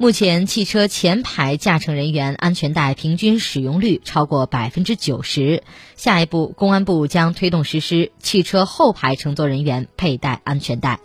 目前汽车前排驾乘人员安全带平均使用率超过百分之九十。下一步公安部将推动实施汽车后排乘坐人员佩戴安全带。